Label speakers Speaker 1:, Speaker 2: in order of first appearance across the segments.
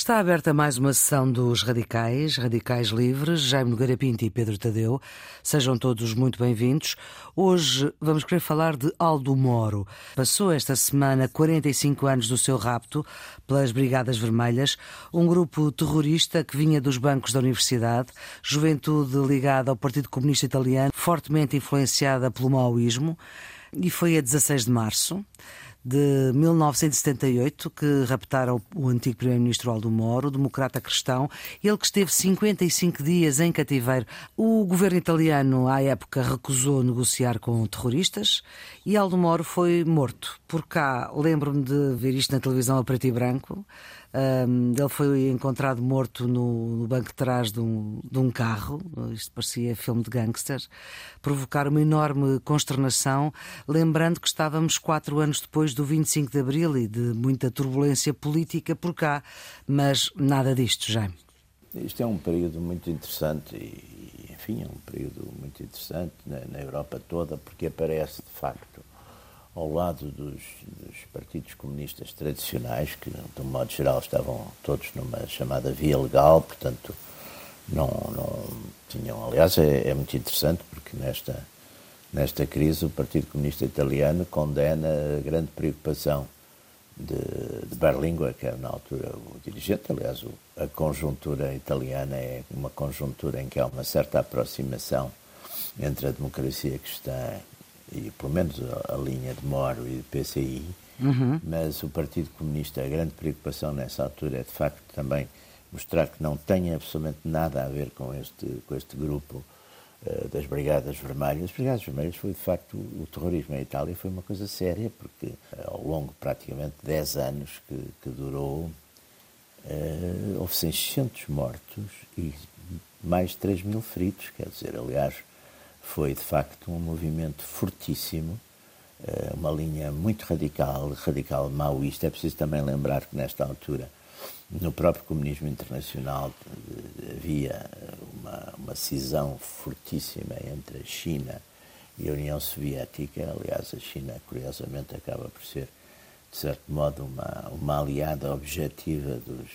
Speaker 1: Está aberta mais uma sessão dos Radicais, Radicais Livres, Jaime Nogueira Pinto e Pedro Tadeu. Sejam todos muito bem-vindos. Hoje vamos querer falar de Aldo Moro. Passou esta semana 45 anos do seu rapto pelas Brigadas Vermelhas, um grupo terrorista que vinha dos bancos da universidade, juventude ligada ao Partido Comunista Italiano, fortemente influenciada pelo maoísmo, e foi a 16 de março de 1978 que raptaram o antigo primeiro-ministro Aldo Moro, democrata cristão, ele que esteve 55 dias em cativeiro. O governo italiano, à época, recusou negociar com terroristas e Aldo Moro foi morto. Por cá, lembro-me de ver isto na televisão a preto e branco. Um, ele foi encontrado morto no, no banco de trás de um, de um, carro, isto parecia filme de gangsters, provocar uma enorme consternação, lembrando que estávamos quatro anos depois do 25 de Abril e de muita turbulência política por cá, mas nada disto, Jaime.
Speaker 2: Isto é um período muito interessante e, enfim, é um período muito interessante na, na Europa toda, porque aparece, de facto, ao lado dos, dos, partidos comunistas tradicionais, que, de um modo geral, estavam todos numa chamada via legal, portanto, não, não tinham. Aliás, é, é muito interessante porque nesta, nesta crise o Partido Comunista Italiano condena a grande preocupação de, de Berlinguer, que era na altura o dirigente. Aliás, a conjuntura italiana é uma conjuntura em que há uma certa aproximação entre a democracia cristã e pelo menos a, a linha de Moro e de PCI, uhum. mas o Partido Comunista, a grande preocupação nessa altura é de facto também mostrar que não tem absolutamente nada a ver com este, com este grupo uh, das Brigadas Vermelhas. As Brigadas Vermelhas foi de facto o, o terrorismo em Itália foi uma coisa séria, porque uh, ao longo praticamente 10 anos que, que durou, uh, houve 600 mortos e mais de 3 mil feridos, quer dizer, aliás, foi de facto um movimento fortíssimo, eh, uma linha muito radical, radical maoísta. É preciso também lembrar que nesta altura, no próprio comunismo internacional, eh, havia uma, uma cisão fortíssima entre a China e a União Soviética. Aliás, a China, curiosamente, acaba por ser, de certo modo, uma, uma aliada objetiva dos,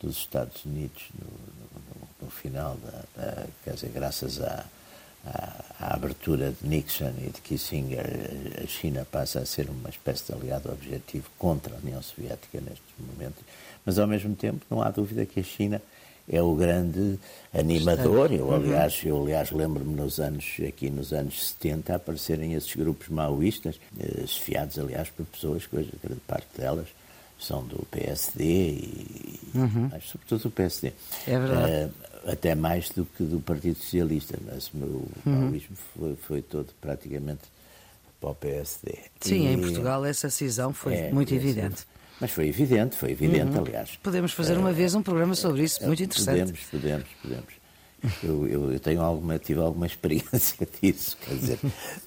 Speaker 2: dos Estados Unidos no, no, no final da, da, quer dizer, graças a abertura de Nixon e de Kissinger, a China passa a ser uma espécie de aliado objetivo contra a União Soviética nestes momentos, mas ao mesmo tempo não há dúvida que a China é o grande animador. Eu, uhum. aliás, eu, aliás lembro-me nos anos, aqui nos anos 70, a aparecerem esses grupos maoístas, eh, esfiados, aliás, por pessoas, hoje, grande parte delas, são do PSD e, uhum. mas sobretudo do PSD.
Speaker 1: É verdade. Uh,
Speaker 2: até mais do que do Partido Socialista, mas o meu uhum. maoísmo foi, foi, todo praticamente para o PSD.
Speaker 1: Sim, e, em Portugal essa cisão foi é, muito evidente.
Speaker 2: Mas foi evidente, foi evidente, uhum. aliás.
Speaker 1: Podemos fazer uma uh, vez um programa sobre isso, muito interessante.
Speaker 2: Podemos, podemos, podemos. Eu, eu, eu, tenho alguma, tive alguma experiência disso, quer dizer,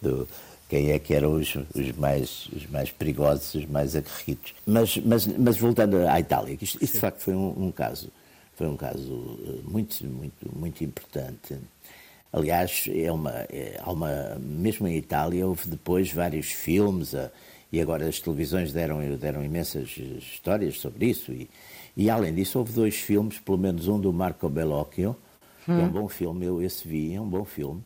Speaker 2: do, quem é que eram os, os, mais, os mais perigosos, os mais aguerridos. Mas, mas, mas voltando à Itália, isto, isto de facto foi um, um, caso, foi um caso eh, muito, muito, muito importante. Aliás, é uma, é, há uma, mesmo em Itália houve depois vários filmes a, e agora as televisões deram, deram imensas histórias sobre isso. E, e além disso houve dois filmes, pelo menos um do Marco Bellocchio, hum. que é um hum. bom filme, eu esse vi, é um bom filme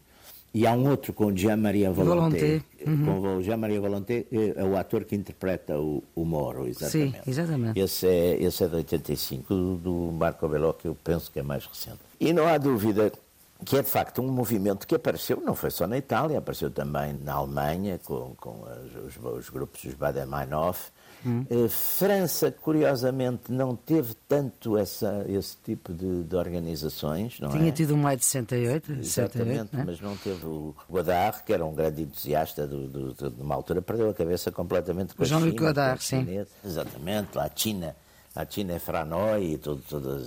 Speaker 2: e há um outro com Jean Maria Volonté. Uhum. Com Jean Maria Volonté é o ator que interpreta o, o Moro, exatamente.
Speaker 1: Sim, exatamente.
Speaker 2: Esse é, esse é de 85, do, do Marco Beló, que eu penso que é mais recente. E não há dúvida que é de facto um movimento que apareceu, não foi só na Itália, apareceu também na Alemanha, com, com os, os grupos dos Baden-Meinhof, Hum. França, curiosamente, não teve tanto essa, esse tipo de, de organizações. Não
Speaker 1: Tinha
Speaker 2: é?
Speaker 1: tido um maio de 68.
Speaker 2: Exatamente, 68,
Speaker 1: não
Speaker 2: é? mas não teve o Godard, que era um grande entusiasta do, do, de, de uma altura, perdeu a cabeça completamente com
Speaker 1: o Jean-Luc Godard, sim.
Speaker 2: Exatamente, lá a China. A China é Franoi e tudo, tudo,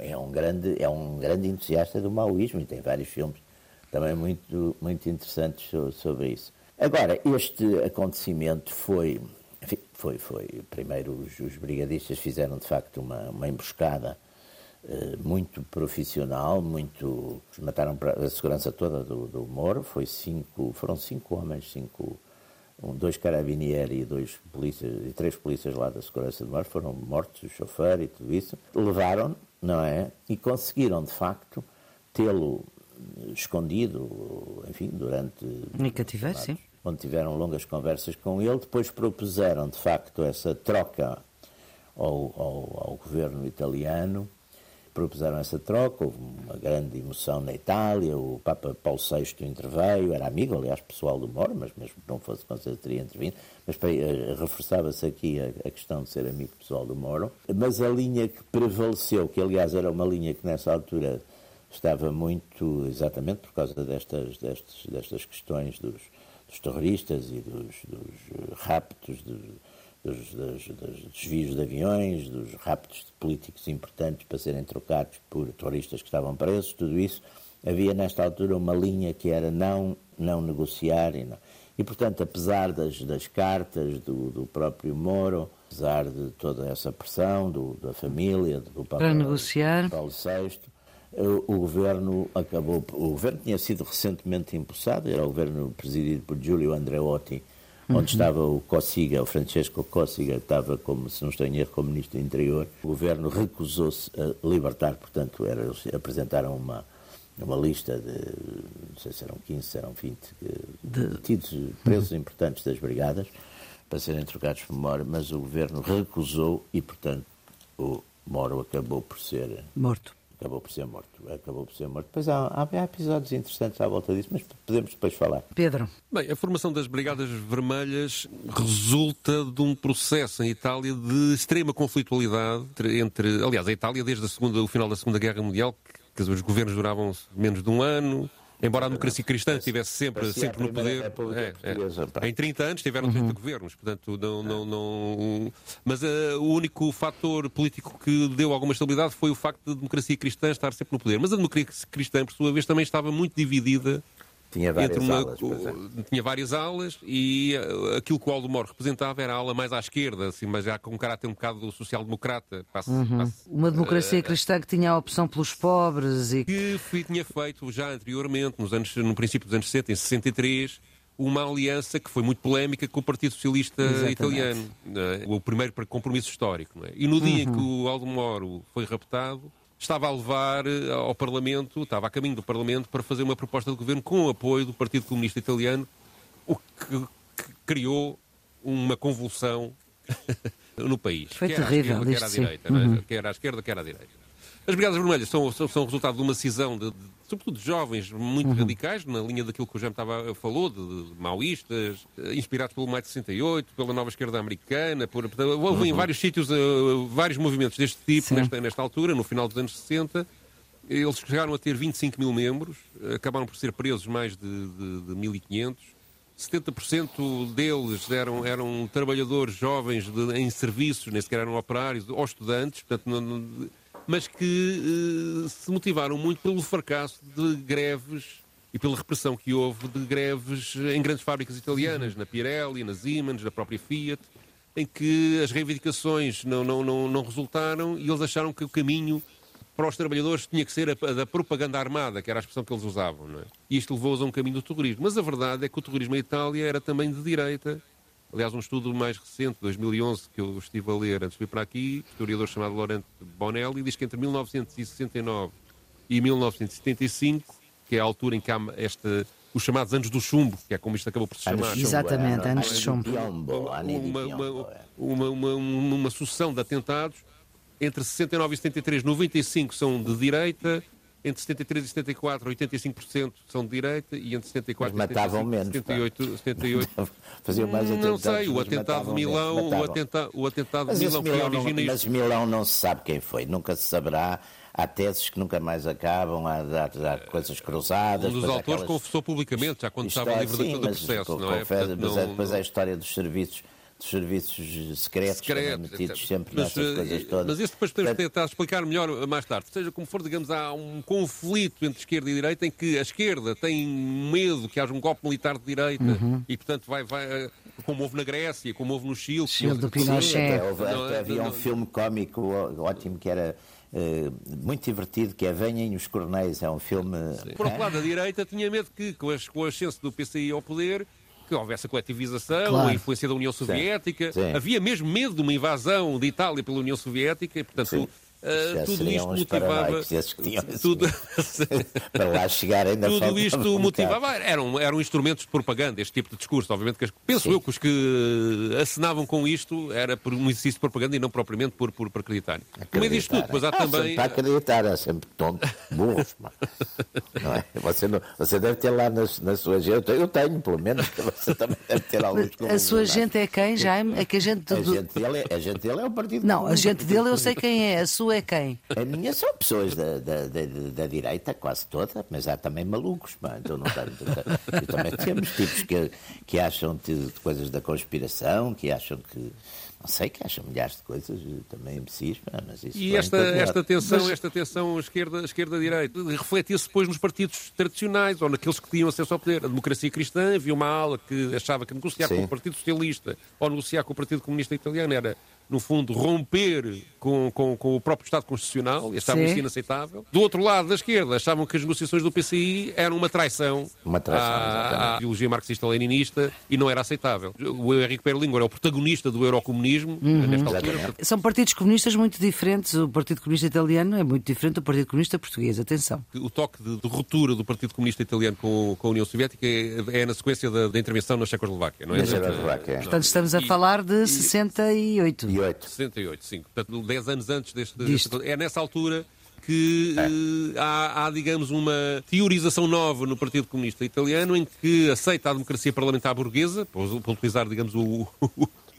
Speaker 2: é, um grande, é um grande entusiasta do maoísmo e tem vários filmes também muito, muito interessantes sobre isso. Agora, este acontecimento foi enfim, foi, foi. Primeiro os, os brigadistas fizeram de facto uma, uma emboscada eh, muito profissional, muito. Mataram a segurança toda do, do Moro, foi cinco, foram cinco homens, cinco um, dois carabinieri e dois polícias e três polícias lá da segurança do mar foram mortos, o chofer e tudo isso. Levaram, não é? E conseguiram de facto tê-lo escondido, enfim, durante.
Speaker 1: Em cativeiro, sim.
Speaker 2: Onde tiveram longas conversas com ele, depois propuseram de facto essa troca ao, ao, ao governo italiano propuseram essa troca, houve uma grande emoção na Itália, o Papa Paulo VI interveio, era amigo, aliás, pessoal do Moro, mas mesmo que não fosse, com certeza teria intervindo, mas uh, reforçava-se aqui a, a, questão de ser amigo pessoal do Moro. Mas a linha que prevaleceu, que aliás era uma linha que nessa altura estava muito, exatamente por causa destas, destas, destas questões dos, dos terroristas e dos, dos raptos, dos, dos, dos, dos, desvios de aviões, dos raptos de políticos importantes para serem trocados por terroristas que estavam presos, tudo isso, havia nesta altura uma linha que era não, não negociar e não. E, portanto, apesar das, das cartas do, do próprio Moro, apesar de toda essa pressão do, da família, do
Speaker 1: Papa Para negociar.
Speaker 2: Paulo VI, o, o governo acabou. O governo tinha sido recentemente impulsado, era o governo presidido por Giulio Andreotti, onde uhum. estava o Cossiga, o Francesco Cossiga, estava como, se não estou em erro, como Ministro do Interior. O governo recusou-se a libertar, portanto, era, eles apresentaram uma, uma lista de, não sei se eram 15, se eram 20, detidos, presos uhum. importantes das brigadas, para serem trocados por Moro, mas o governo recusou e, portanto, o Moro acabou por ser...
Speaker 1: Morto
Speaker 2: acabou por ser morto. Acabou por ser morto. Depois há, há, episódios interessantes à volta disso, mas podemos depois falar.
Speaker 1: Pedro.
Speaker 3: Bem, a formação das Brigadas Vermelhas resulta de um processo em Itália de extrema conflitualidade entre. Aliás, a Itália, desde a segunda, o final da Segunda Guerra Mundial, que, que os governos duravam menos de um ano, Embora a democracia cristã estivesse sempre, sempre no poder. É, é. Em 30 anos tiveram 30 uhum. governos, portanto, não. não, não mas uh, o único fator político que deu alguma estabilidade foi o facto da democracia cristã estar sempre no poder. Mas a democracia cristã, por sua vez, também estava muito dividida
Speaker 2: tinha várias uma, alas. É.
Speaker 3: Tinha várias alas e uh, aquilo que o Aldo Moro representava era a ala mais à esquerda, assim, mas já com um caráter um bocado social-democrata.
Speaker 1: Uhum. Uma democracia uh, cristã que tinha a opção pelos pobres e.
Speaker 3: Que fui, tinha feito já anteriormente, nos anos, no princípio dos anos 60, em 63, uma aliança que foi muito polémica com o Partido Socialista Exatamente. Italiano. É? O primeiro compromisso histórico. É? E no dia em que uhum. o Aldo Moro foi raptado estava a levar eh, ao Parlamento, estava a caminho do Parlamento para fazer uma proposta de governo com o apoio do Partido Comunista Italiano, o que, criou uma convulsão no país.
Speaker 1: Foi quer terrível,
Speaker 3: à esquerda, quer à direita, é? uhum. quer à esquerda, quer à direita. As Brigadas Vermelhas são, são, são resultado de uma cisão, de, de, sobretudo de jovens muito uhum. radicais, na linha daquilo que o Jaime estava, falou, de, de maoístas, eh, inspirados pelo Maio de 68, pela nova esquerda americana. Por, houve uhum. em vários sítios uh, vários movimentos deste tipo, nesta, nesta altura, no final dos anos 60. Eles chegaram a ter 25 mil membros, acabaram por ser presos mais de, de, de 1.500. 70% deles eram, eram trabalhadores jovens de, em serviços, nem sequer eram operários ou estudantes, portanto, não, não, mas que uh, se motivaram muito pelo fracasso de greves e pela repressão que houve de greves em grandes fábricas italianas, na Pirelli, na Siemens, na própria Fiat, em que as reivindicações não, não, não, não resultaram e eles acharam que o caminho para os trabalhadores tinha que ser a, a da propaganda armada, que era a expressão que eles usavam. Não é? E isto levou-os a um caminho do terrorismo. Mas a verdade é que o terrorismo em Itália era também de direita Aliás, um estudo mais recente, 2011, que eu estive a ler antes de vir para aqui, um historiador chamado Laurent Bonelli, diz que entre 1969 e 1975, que é a altura em que há esta, os chamados anos do chumbo, que é como isto acabou por se chamar.
Speaker 1: Exatamente, anos de chumbo.
Speaker 3: Uma, uma, uma, uma, uma sucessão de atentados. Entre 69 e 73, 95 são de direita, entre 73 e 74, 85% são de direita e entre 74
Speaker 2: mas e 75,
Speaker 3: menos, 78, 78
Speaker 2: faziam mais atentados.
Speaker 3: Não sei, o atentado de Milão, o, atenta, o atentado mas de Milão, Milão que origina
Speaker 2: não, Mas Milão não se sabe quem foi, nunca se saberá. Há teses que nunca mais acabam, há, há, há coisas cruzadas.
Speaker 3: Um dos autores aquelas... confessou publicamente, já quando estava livre sim, do processo, não é?
Speaker 2: Confessa, mas é, depois é a história dos serviços dos serviços secretos, Secreto, metidos sempre mas, nessas coisas eh, todas.
Speaker 3: Mas isso depois podemos tentar explicar melhor mais tarde. Seja como for, digamos, há um conflito entre esquerda e direita em que a esquerda tem medo que haja um golpe militar de direita uhum. e, portanto, vai, vai, eh, como houve na Grécia, como houve no Chile.
Speaker 1: Chile do Pinochet.
Speaker 2: Até, houve, até havia um filme cómico ótimo que era Uh, muito divertido, que é Venham os Corneis, é um filme...
Speaker 3: Sim. Por outro lado, a direita tinha medo que, com, as, com o ascenso do PCI ao poder, que houvesse a coletivização,
Speaker 1: Claro.
Speaker 3: a influência da União Soviética.
Speaker 2: Sim.
Speaker 3: Havia mesmo medo de uma invasão de Itália pela União Soviética e, portanto,
Speaker 2: Sim.
Speaker 3: ah,
Speaker 2: Já
Speaker 3: tudo
Speaker 2: seriam
Speaker 3: isto motivava. Tudo,
Speaker 2: Para lá chegar ainda
Speaker 3: tudo isto
Speaker 2: um
Speaker 3: motivava. Eram, eram instrumentos de propaganda, este tipo de discurso. Obviamente que penso eu que os que acenavam com isto era por um exercício de propaganda e não propriamente por, por, por acreditar. Meio disto tudo, depois há
Speaker 2: Ah,
Speaker 3: também.
Speaker 2: sempre Para acreditar, é sempre tonto, burros. pá. Não é? você, não- você deve ter lá na, na sua gente, eu tenho, pelo menos, você também deve ter alguns
Speaker 1: Mas a sua
Speaker 2: é?
Speaker 1: gente é quem, Jaime? É que a gente.
Speaker 2: A gente dele é, a gente dele é o Partido
Speaker 1: Não, a gente dele eu sei quem é, a sua é quem?
Speaker 2: A minha são pessoas da, da, da, da direita, quase toda, mas há também malucos. Pá. Então não e também temos tipos que, que acham de, de coisas da conspiração, que acham que. Não sei, que acham milhares de coisas, também imbecis, mas isso
Speaker 3: E esta, esta tensão,
Speaker 2: Mas-
Speaker 3: esta tensão esquerda, esquerda-direita, refletia-se depois nos partidos tradicionais ou naqueles que tinham acesso ao poder. A democracia cristã havia uma ala que achava que negociar
Speaker 2: Sim.
Speaker 3: com o Partido Socialista ou negociar com o Partido Comunista Italiano era, no fundo, romper com, com, com o próprio Estado Constitucional e achavam
Speaker 1: Sim.
Speaker 3: isso inaceitável. Do outro lado da esquerda, achavam que as negociações do PCI eram uma traição,
Speaker 2: Uma traição,
Speaker 3: à, à ideologia marxista-leninista e não era aceitável. O Henrique Berlinguer é o protagonista do eurocomunismo
Speaker 1: Uhum.
Speaker 3: nesta altura.
Speaker 2: Exatamente.
Speaker 1: São partidos comunistas muito diferentes. O Partido Comunista Italiano é muito diferente do Partido Comunista Português. Atenção.
Speaker 3: O toque de, de ruptura do Partido Comunista Italiano com, com a União Soviética é, é na sequência da, da intervenção na Checoslováquia, não é?
Speaker 2: Na Checoslováquia.
Speaker 1: Portanto, estamos a
Speaker 3: E-
Speaker 1: falar de 68.
Speaker 2: E oito.
Speaker 3: 68, sim. Portanto, 10 anos antes deste.
Speaker 1: Disto.
Speaker 3: é nessa altura que eh, há, há, digamos, uma teorização nova no Partido Comunista Italiano em que aceita a democracia parlamentar burguesa, para utilizar, digamos, o,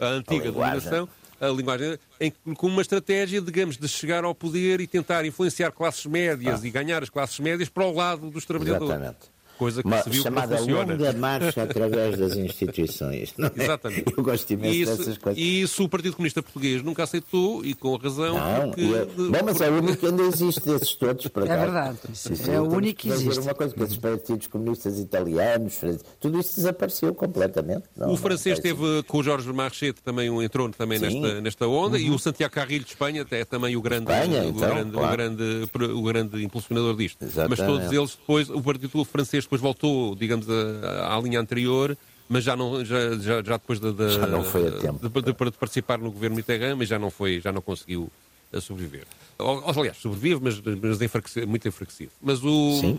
Speaker 3: a antiga
Speaker 2: A
Speaker 3: denominação, a linguagem, em, com uma estratégia, digamos, de chegar ao poder e tentar influenciar classes médias e ganhar as classes médias para o lado dos trabalhadores.
Speaker 2: Exatamente.
Speaker 3: Coisa que
Speaker 2: Uma
Speaker 3: se viu que
Speaker 2: chamada
Speaker 3: funciona.
Speaker 2: longa marcha através das instituições. não é?
Speaker 3: Exatamente.
Speaker 2: Eu gosto imenso
Speaker 3: E isso,
Speaker 2: dessas coisas.
Speaker 3: e isso o Partido Comunista Português nunca aceitou, e com razão,
Speaker 2: Não,
Speaker 3: porque...
Speaker 2: e é- bom, mas é o único que ainda existe desses todos, por
Speaker 1: É
Speaker 2: acaso.
Speaker 1: verdade.
Speaker 2: Isso, isso,
Speaker 1: É o único que existe.
Speaker 2: Uma coisa que esses partidos comunistas italianos, tudo isso desapareceu completamente. Não,
Speaker 3: O
Speaker 2: não,
Speaker 3: francês
Speaker 2: é
Speaker 3: teve com o Jorge Marchete também um entrou também
Speaker 2: Sim. Uhum.
Speaker 3: nesta, nesta onda e o Santiago Carrilho de Espanha é também o grande,
Speaker 2: Espanha,
Speaker 3: o,
Speaker 2: então,
Speaker 3: grande,
Speaker 2: claro.
Speaker 3: o, grande, o grande impulsionador disto.
Speaker 2: Exatamente.
Speaker 3: Mas todos eles depois, o Partido francês depois voltou, digamos, a- à linha anterior, mas já, não, já, já, já depois de, de-
Speaker 2: Já não foi a tempo.
Speaker 3: de, de- de participar no governo Mitterrand, mas já não, foi, já não conseguiu a sobreviver. Ou- Aliás, sobrevive, mas, mas enfraquecido, muito enfraquecido. Mas o,
Speaker 2: Sim,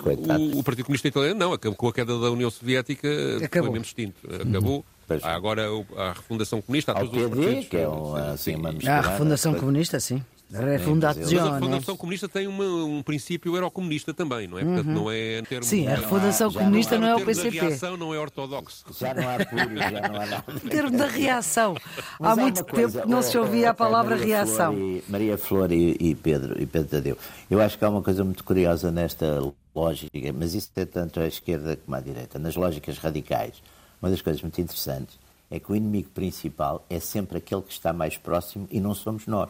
Speaker 3: o, o Partido Comunista Italiano não, acabou com a queda da União Soviética,
Speaker 1: Acabou.
Speaker 3: foi mesmo extinto. Acabou.
Speaker 2: Pois.
Speaker 3: Há agora a refundação comunista, há
Speaker 2: Ao
Speaker 3: todos os partidos.
Speaker 2: que é um, assim, uma mistura.
Speaker 1: Ah, a Refundação Comunista, sim.
Speaker 3: Mas a
Speaker 1: Refundazione.
Speaker 3: Fundação Comunista tem uma- um princípio eurocomunista também, não é? Portanto, não é em termos
Speaker 1: Sim, a
Speaker 2: já
Speaker 1: Comunista não é o PCP.
Speaker 3: reação não é ortodoxo.
Speaker 2: Já não há puro, já não há nada.
Speaker 1: Em termos da reação.
Speaker 2: Mas
Speaker 1: Há muito
Speaker 2: uma
Speaker 1: tempo
Speaker 2: coisa,
Speaker 1: que não se
Speaker 2: oh,
Speaker 1: ouvia
Speaker 2: oh,
Speaker 1: a palavra
Speaker 2: Maria
Speaker 1: reação.
Speaker 2: Flor e- Maria Flor e, e Pedro, e Pedro Tadeu. Eu acho que há uma coisa muito curiosa nesta lógica, mas isso é tanto à esquerda como à direita, nas lógicas radicais. Uma das coisas muito interessantes é que o inimigo principal é sempre aquele que está mais próximo e não somos nós.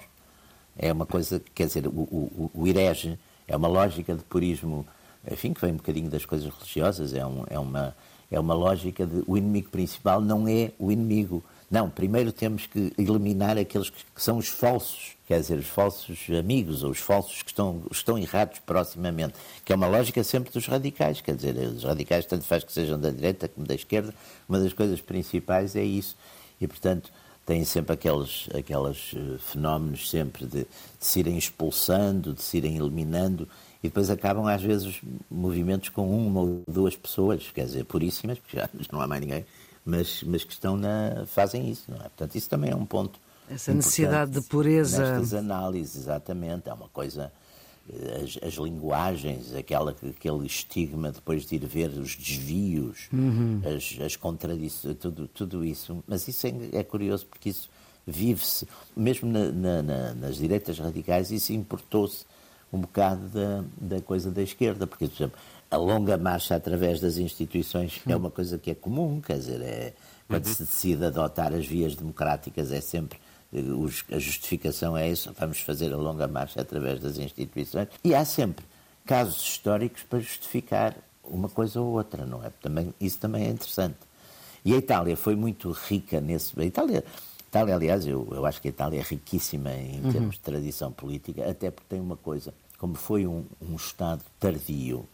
Speaker 2: É uma coisa, quer dizer, o, o, o herege é uma lógica de purismo, enfim, que vem um bocadinho das coisas religiosas, é, um, é, uma, é uma lógica de o inimigo principal não é o inimigo. Não, primeiro temos que eliminar aqueles que, que são os falsos, quer dizer, os falsos amigos ou os falsos que estão, estão errados proximamente, que é uma lógica sempre dos radicais, quer dizer, os radicais tanto faz que sejam da direita como da esquerda, uma das coisas principais é isso. E, portanto, têm sempre aqueles, aqueles eh, fenómenos sempre de, de se irem expulsando, de se irem eliminando, e depois acabam às vezes movimentos com uma ou duas pessoas, quer dizer, puríssimas, porque já não há mais ninguém, mas, mas que estão na, fazem isso, não é? Portanto, isso também é um ponto.
Speaker 1: Essa necessidade de pureza.
Speaker 2: Nestas análises, exatamente, é uma coisa. As, as linguagens, aquela, aquele estigma depois de ir ver os desvios,
Speaker 1: Uhum.
Speaker 2: as, as contradições, tudo, tudo isso. Mas isso é, é curioso porque isso vive-se, mesmo na- na- na- nas direitas radicais, isso importou-se um bocado da, da coisa da esquerda, porque, por exemplo, a longa marcha através das instituições é uma coisa que é comum, quer dizer, é, quando se decide adotar as vias democráticas é sempre a justificação é isso, vamos fazer a longa marcha através das instituições. E há sempre casos históricos para justificar uma coisa ou outra, não é? Também, isso também é interessante. E a Itália foi muito rica nesse. A Itália, Itália aliás, eu, eu acho que a Itália é riquíssima em termos de tradição política, até porque tem uma coisa, como foi um, um Estado tardio,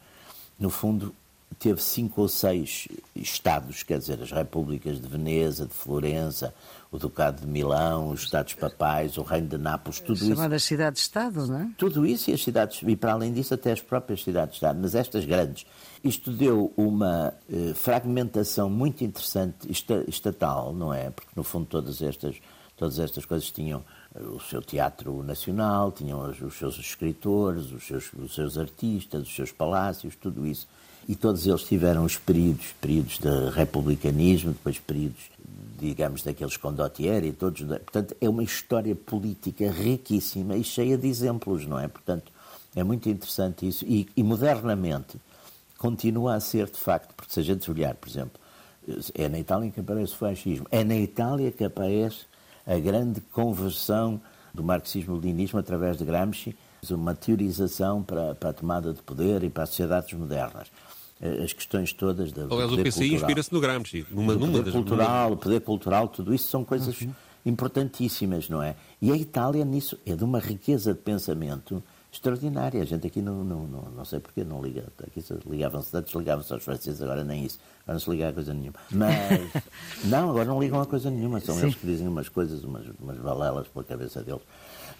Speaker 2: no fundo teve cinco ou seis estados, quer dizer, as repúblicas de Veneza, de Florença, o Ducado de Milão, os Estados Papais, o Reino de Nápoles, tudo
Speaker 1: Chamadas
Speaker 2: isso.
Speaker 1: Chamadas cidades-estado, não é?
Speaker 2: Tudo isso e as cidades, e para além disso até as próprias cidades-estado, mas estas grandes. Isto deu uma eh, fragmentação muito interessante estatal, não é? Porque no fundo todas estas, todas estas coisas tinham o seu teatro nacional, tinham os, seus escritores, os seus, os seus artistas, os seus palácios, tudo isso. E todos eles tiveram os períodos, períodos de republicanismo, depois períodos digamos, daqueles condottieri todos. Portanto, é uma história política riquíssima e cheia de exemplos, não é? Portanto, é muito interessante isso. E, e modernamente continua a ser, de facto, porque se a gente olhar, por exemplo, é na Itália que aparece o fascismo, é na Itália que aparece a grande conversão do marxismo-leninismo através de Gramsci, uma teorização para, para a tomada de poder e para as sociedades modernas as questões todas da
Speaker 3: Aliás, o PCI inspira-se no Gramsci, numa,
Speaker 2: numa poder das... cultural, o poder cultural, tudo isso são coisas uhum. importantíssimas, não é? E a Itália nisso é de uma riqueza de pensamento extraordinária. A gente aqui não, não, não, não sei porquê, não liga. Aqui ligavam-se antes, ligavam-se aos franceses, agora nem isso. Agora não se liga a coisa nenhuma. Mas, não, agora não ligam a coisa nenhuma. São Sim. eles que dizem umas coisas, umas, umas balelas pela cabeça deles.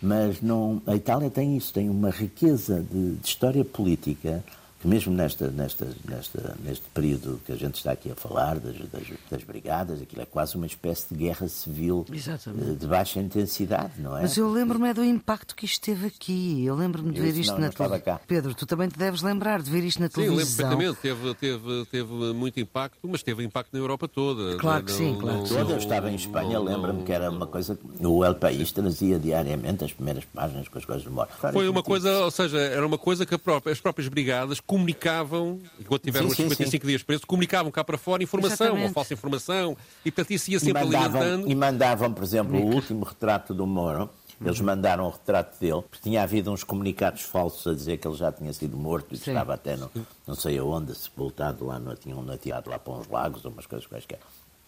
Speaker 2: Mas não, a Itália tem isso, tem uma riqueza de, de história política mesmo nesta, nesta, nesta, neste período que a gente está aqui a falar, das, das, das brigadas, aquilo é quase uma espécie de guerra civil Exatamente. Eh, de baixa intensidade, não é?
Speaker 1: Mas eu lembro-me é do impacto que isto teve aqui. Eu lembro-me de ver isto não, na televisão. Pedro, tu também te deves lembrar de ver isto na televisão.
Speaker 3: Sim, lembro perfeitamente. Teve, teve, teve muito impacto, mas teve impacto na Europa toda.
Speaker 1: Claro que não, sim, claro.
Speaker 2: Toda, eu estava em Espanha, lembro-me que era uma coisa que o El País trazia diariamente as primeiras páginas com as coisas de morte.
Speaker 3: Foi uma coisa, ou seja, era uma coisa que própria, as próprias brigadas comunicavam, enquanto tiveram os 55 sim. dias presos, comunicavam cá para fora informação, Exatamente. ou falsa informação, e portanto isso ia sempre e mandavam, alimentando.
Speaker 2: E mandavam, por exemplo, o último retrato do Moro, eles mandaram o retrato dele, porque tinha havido uns comunicados falsos a dizer que ele já tinha sido morto e Sim. estava até no, não sei aonde, sepultado lá, no, tinham nateado lá para uns lagos, umas coisas quaisquer.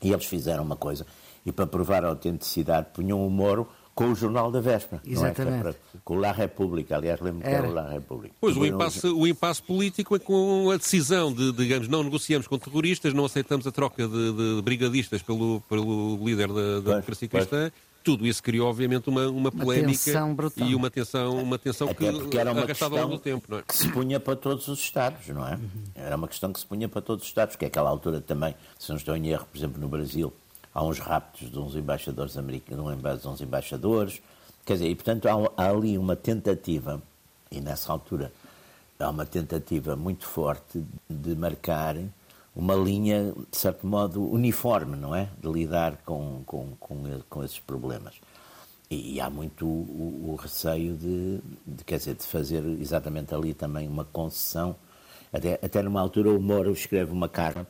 Speaker 2: E eles fizeram uma coisa, e para provar a autenticidade, punham o Moro com o jornal da véspera.
Speaker 1: É? Exatamente. É?
Speaker 2: Com o La República, aliás, lembro que era o La República.
Speaker 3: Pois, o impasse, o impasse político é com a decisão de, digamos, não negociamos com terroristas, não aceitamos a troca de, de brigadistas pelo, pelo líder da, da democracia cristã. Tudo isso criou, obviamente, uma, uma polémica uma e uma tensão, uma tensão
Speaker 2: Até
Speaker 3: que
Speaker 2: porque era uma
Speaker 3: questão ao longo do tempo, não é?
Speaker 2: que se punha para todos os Estados, não é? Era uma questão que se punha para todos os Estados, que àquela altura também, se não estou em erro, por exemplo, no Brasil, há uns raptos de uns embaixadores americanos, de uns embaixadores, quer dizer, e portanto há, há ali uma tentativa, e nessa altura há uma tentativa muito forte de marcar uma linha, de certo modo, uniforme, não é? De lidar com, com, com, com esses problemas. E, e há muito o, o receio de, de, quer dizer, de fazer exatamente ali também uma concessão. Até, até numa altura o Moro escreve uma carta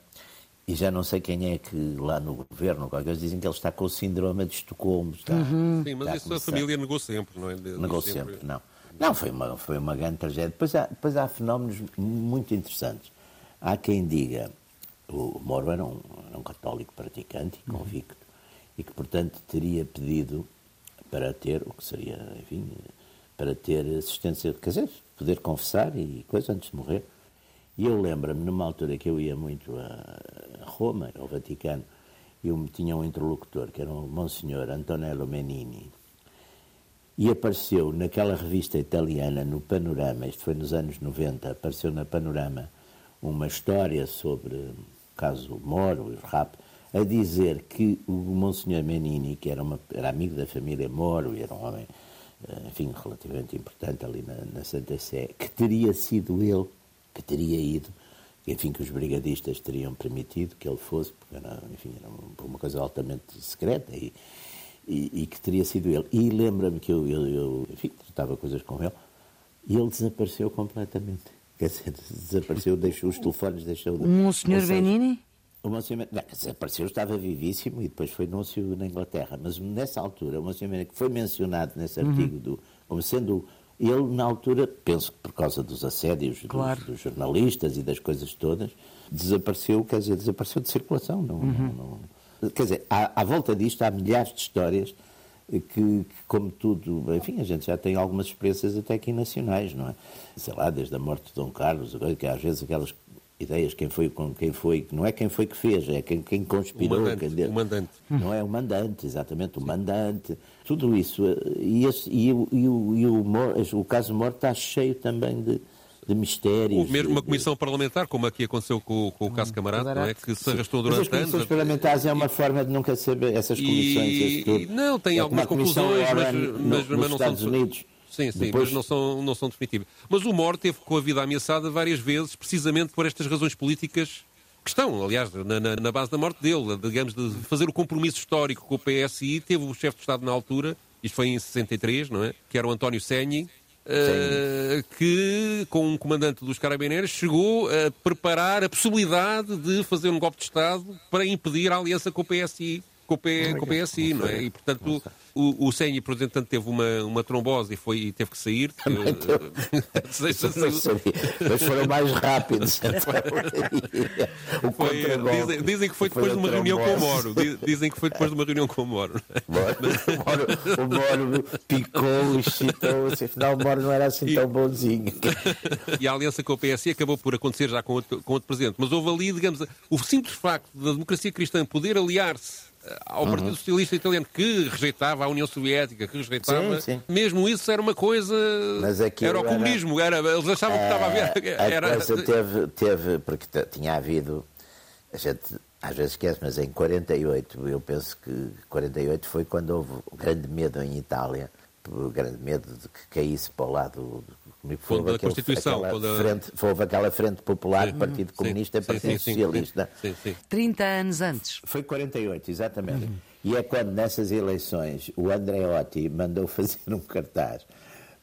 Speaker 2: e já não sei quem é que lá no governo, qualquer coisa, dizem que ele está com o síndrome de Estocolmo. Está,
Speaker 3: uhum. Sim, mas isso a, família negou sempre, não é?
Speaker 2: negou sempre, sempre, não. Não, foi uma, foi uma grande tragédia. Depois há, depois há fenómenos muito interessantes. Há quem diga, o Moro era um, era um católico praticante e uhum. convicto, uhum. e que, portanto, teria pedido para ter, o que seria, enfim, para ter assistência, quer dizer, poder confessar e coisa antes de morrer. E eu lembro-me, numa altura que eu ia muito a Roma, ao Vaticano, eu tinha um interlocutor, que era o Monsenhor Antonello Menini, e apareceu naquela revista italiana, no Panorama, isto foi nos anos 90, apareceu na Panorama uma história sobre o caso Moro e rap, a dizer que o Monsenhor Menini, que era, uma, era amigo da família Moro e era um homem, eh, enfim, relativamente importante ali na, na Santa Sé, que teria sido ele que teria ido, enfim, que os brigadistas teriam permitido que ele fosse, porque era, enfim, era uma coisa altamente secreta e, e, e que teria sido ele. E lembra-me que eu, eu, eu, enfim, tratava coisas com ele e ele desapareceu completamente. Quer dizer, desapareceu, deixou os telefones, deixou...
Speaker 1: Um senhor Benini?
Speaker 2: O Monsenhor não, desapareceu, estava vivíssimo e depois foi núncio na Inglaterra. Mas nessa altura, o Monsenhor que foi mencionado nesse artigo uhum. do, como sendo ele, na altura, penso que por causa dos assédios claro. dos, dos, jornalistas e das coisas todas, desapareceu, quer dizer, desapareceu de circulação. Não, uhum. não, não, quer dizer, à, à, volta disto há milhares de histórias que, que, como tudo, enfim, a gente já tem algumas experiências até aqui nacionais, não é? Sei lá, desde a morte de Dom Carlos, que às vezes aquelas ideias, quem foi, quem foi, não é quem foi que fez, é quem, quem conspirou.
Speaker 3: O mandante,
Speaker 2: quem deu,
Speaker 3: o mandante.
Speaker 2: Não é o mandante, exatamente, o mandante. Tudo isso. E, esse, e, o, e, o, e o, o caso Morto está cheio também de, de mistérios.
Speaker 3: Houve mesmo uma
Speaker 2: de-
Speaker 3: comissão parlamentar, como aqui aconteceu com, com o caso Camarada, não é? Que se arrastou
Speaker 2: Mas as
Speaker 3: durante
Speaker 2: comissões
Speaker 3: anos.
Speaker 2: parlamentares é uma forma de nunca saber essas comissões.
Speaker 3: E,
Speaker 2: esse tudo.
Speaker 3: e- não, tem
Speaker 2: É
Speaker 3: algumas conclusões, mas,
Speaker 2: Warren no-
Speaker 3: mas,
Speaker 2: nos
Speaker 3: mas não
Speaker 2: Estados
Speaker 3: são.
Speaker 2: Unidos.
Speaker 3: Sim, sim,
Speaker 2: Depois-
Speaker 3: mas não são, não são definitivas. Mas o Moro teve com a vida ameaçada várias vezes, precisamente por estas razões políticas que estão, aliás, na, na- na base da morte dele, digamos, de fazer o compromisso histórico com o PSI. Teve o chefe de Estado na altura, isto foi em 63, não é? Que era o António Senni. eh, que, com um comandante dos Carabineiros, chegou a preparar a possibilidade de fazer um golpe de Estado para impedir a aliança com o PSI, com o, P, com o PSI, não é? E, portanto, o, o Senni, por exemplo, teve uma, uma trombose e, foi, e teve que sair. Sei- sei-
Speaker 2: Não sabia. Mas foram mais rápidos. Então, o
Speaker 3: Foi,
Speaker 2: contragolpe
Speaker 3: dizem, dizem que foi depois de uma reunião com o. Moro. Di- Dizem que foi depois de uma reunião com o Moro.
Speaker 2: O Moro, o Moro picou, excitou, assim, afinal o Moro não era assim tão bonzinho.
Speaker 3: E a aliança com o PSI acabou por acontecer já com outro, com outro presidente. Mas houve ali, digamos, o simples facto da democracia cristã poder aliar-se eh, ao Partido Socialista Italiano que rejeitava a União Soviética, que rejeitava,
Speaker 2: Sim, sim.
Speaker 3: mesmo isso era uma coisa. Era o
Speaker 2: era-
Speaker 3: comunismo, era, eles achavam que estava a ver.
Speaker 2: A
Speaker 3: Era,
Speaker 2: coisa teve, teve porque tinha havido, a gente às vezes esquece, mas em 48, eu penso que 48 foi quando houve o grande medo em Itália, o grande medo de que caísse para o lado foi
Speaker 3: Quando a
Speaker 2: aquele-
Speaker 3: Constituição,
Speaker 2: aquela
Speaker 3: quando a-
Speaker 2: frente, houve aquela frente popular, Partido
Speaker 3: Sim,
Speaker 2: Comunista e Partido
Speaker 3: sim, sim,
Speaker 2: Socialista.
Speaker 3: Sim, sim.
Speaker 1: 30 anos antes.
Speaker 2: Foi 48, exatamente. E é quando nessas eleições o Andreotti mandou fazer um cartaz,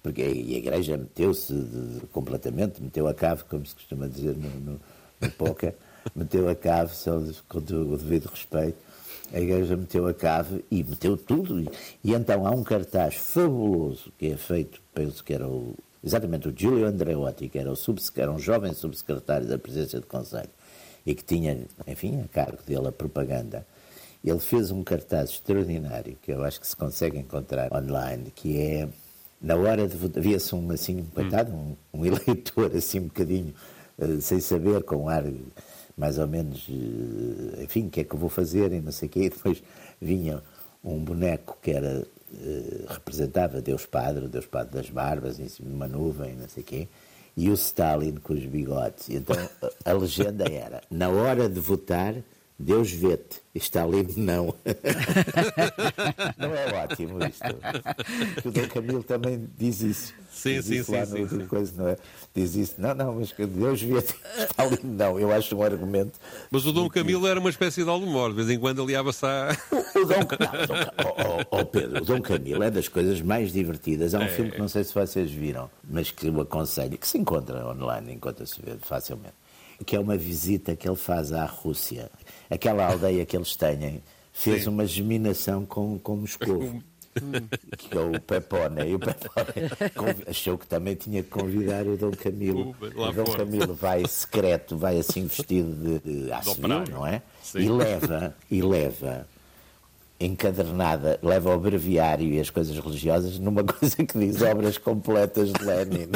Speaker 2: porque a a igreja meteu-se completamente, meteu a cave, como se costuma dizer no, no, no póquer, meteu a cave, só com o devido respeito, a igreja meteu a cave e meteu tudo. E, e então há um cartaz fabuloso que é feito, penso que era o, exatamente o Giulio Andreotti, que era, o era um jovem subsecretário da presidência do Conselho e que tinha, enfim, a cargo dele a propaganda. Ele fez um cartaz extraordinário que eu acho que se consegue encontrar online, que é na hora de votar, havia-se um assim, coitado, um, um eleitor assim um bocadinho eh, sem saber, com um ar mais ou menos, eh, enfim, o que é que eu vou fazer e não sei o quê, e depois vinha um boneco que era, representava Deus Padre, Deus Padre das Barbas, em cima de uma nuvem, não sei o quê, e o Stalin com os bigodes. Então a legenda era, na hora de votar, Deus vê-te, e Stalin não. não é ótimo isto? O Dom Camilo também diz isso.
Speaker 3: Sim,
Speaker 2: diz
Speaker 3: sim,
Speaker 2: isso
Speaker 3: sim, sim, sim.
Speaker 2: Coisa, não é? Diz isso, não, não, mas que Deus vê-te, Stalin não. Eu acho um argumento
Speaker 3: Mas o Dom Camilo era uma espécie de Aldemor, de vez em quando aliava-se à.
Speaker 2: O Dom, não, o Dom, oh, oh, oh, Pedro, o Dom Camilo é das coisas mais divertidas. Há um filme que não sei se vocês viram, mas que eu aconselho, que se encontra online, encontra-se facilmente, que é uma visita que ele faz à Rússia. Aquela aldeia que eles têm fez
Speaker 3: Sim.
Speaker 2: uma geminação com, com Moscou. que é o Pepone. E o Pepone achou que também tinha que convidar o Dom Camilo.
Speaker 3: O- lá
Speaker 2: O Dom
Speaker 3: fora.
Speaker 2: Camilo vai secreto, vai assim vestido de, de não é?
Speaker 3: Sim.
Speaker 2: E leva, e leva encadernada, leva o breviário e as coisas religiosas numa coisa que diz obras completas de Lenin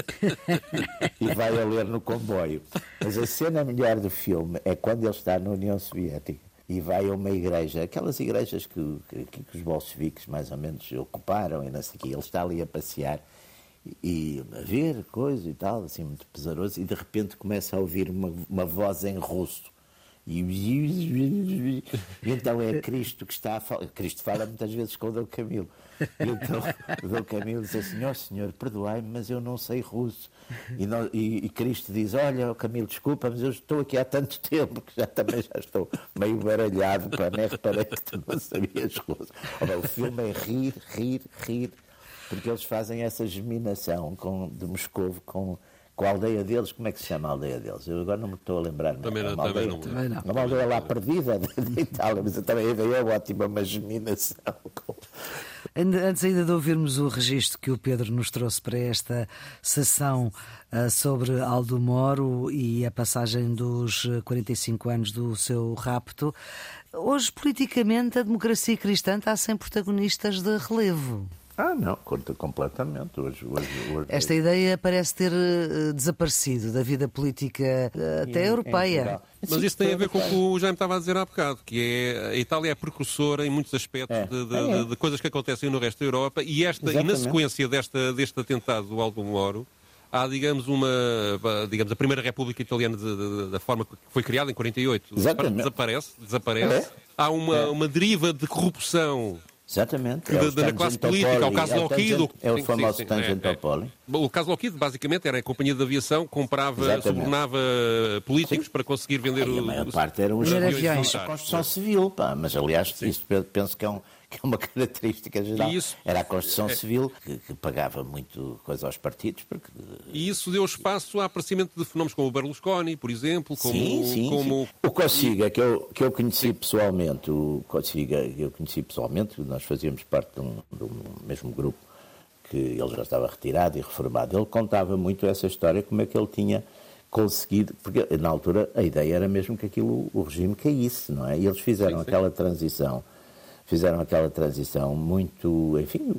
Speaker 2: e vai a ler no comboio. Mas a cena melhor do filme é quando ele está na União Soviética e vai a uma igreja, aquelas igrejas que, que, que os bolcheviques mais ou menos ocuparam e não sei o quê. Ele está ali a passear e a ver coisa e tal, assim muito pesaroso, e de repente começa a ouvir uma, uma voz em russo. E, então é Cristo que está a falar. Cristo fala muitas vezes com o Dom Camilo. E então o Dom Camilo diz assim: Ó senhor, perdoai-me, mas eu não sei russo. E, não- e- e Cristo diz: Olha, Camilo, desculpa, mas eu estou aqui há tanto tempo que já também já estou meio baralhado, pá, nem reparei que tu não sabias russo. Ora, o filme é rir, rir, rir, porque eles fazem essa geminação com, de Moscovo com. Com a aldeia deles, como é que se chama a aldeia deles? Eu agora não me estou a lembrar.
Speaker 3: Também
Speaker 2: É
Speaker 3: não-
Speaker 2: uma
Speaker 3: também
Speaker 2: aldeia-
Speaker 3: não.
Speaker 1: Também não.
Speaker 2: uma aldeia lá perdida de Itália, mas também é ótima, uma
Speaker 1: Antes ainda de ouvirmos o registro que o Pedro nos trouxe para esta sessão ah, sobre Aldo Moro e a passagem dos eh, 45 anos do seu rapto, hoje politicamente a democracia cristã está sem protagonistas de relevo.
Speaker 2: Ah, não, conta completamente. Hoje, hoje, hoje...
Speaker 1: Esta ideia parece ter uh, desaparecido da vida política uh, até em, europeia.
Speaker 3: Em Mas isso tem a ver com o que o Jaime estava a dizer há bocado, que é a Itália é precursora em muitos aspectos é. De, de, é. de, de, coisas que acontecem no resto da Europa e, esta, e na sequência desta, deste atentado do Aldo Moro, há, digamos, uma, digamos, a Primeira República Italiana da forma que foi criada em 48.
Speaker 2: Exatamente.
Speaker 3: Desaparece, desaparece. É. Há uma, é. uma deriva de corrupção
Speaker 2: Exatamente.
Speaker 3: É da, da classe política, o caso é Lockheed.
Speaker 2: É o famoso Tangentopoli.
Speaker 3: É, é. O caso Lockheed, basicamente, era a companhia de aviação, comprava, Exatamente. subornava políticos sim. para conseguir vender
Speaker 2: o. A maior parte eram os aviões. A construção civil, pá, mas aliás, sim. isso penso que é um que é uma característica geral. Isso, Era a construção é, civil que, que, pagava muito coisa aos partidos. Porque...
Speaker 3: E isso deu espaço ao aparecimento de fenómenos como o Berlusconi, por exemplo, como...
Speaker 2: Sim, sim, como... sim. O Cossiga, que eu, que eu conheci sim. pessoalmente, o Cossiga, eu conheci pessoalmente, nós fazíamos parte de um, de um mesmo grupo que ele já estava retirado e reformado. Ele contava muito essa história, como é que ele tinha conseguido, porque na altura a ideia era mesmo que aquilo, o regime caísse, não é? E eles fizeram sim, sim. aquela transição fizeram aquela transição muito, enfim,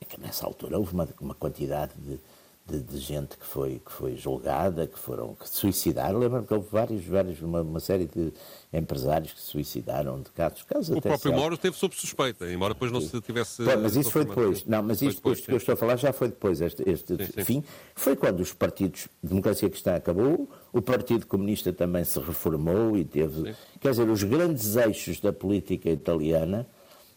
Speaker 2: é nessa altura houve uma, uma quantidade de, de, de, gente que foi, que foi julgada, que foram que suicidaram. Lembro-me que houve vários, vários uma, uma, série de empresários que se suicidaram, de casos, casos
Speaker 3: O próprio Moro esteve sob suspeita, embora depois não se tivesse.
Speaker 2: Mas isso foi depois. Não, mas isto, depois, que eu estou a falar já foi depois. Este, este sim, sim. fim foi quando os partidos, democracia cristã acabou, o Partido Comunista também se reformou e teve. Sim. Quer dizer, os grandes eixos da política italiana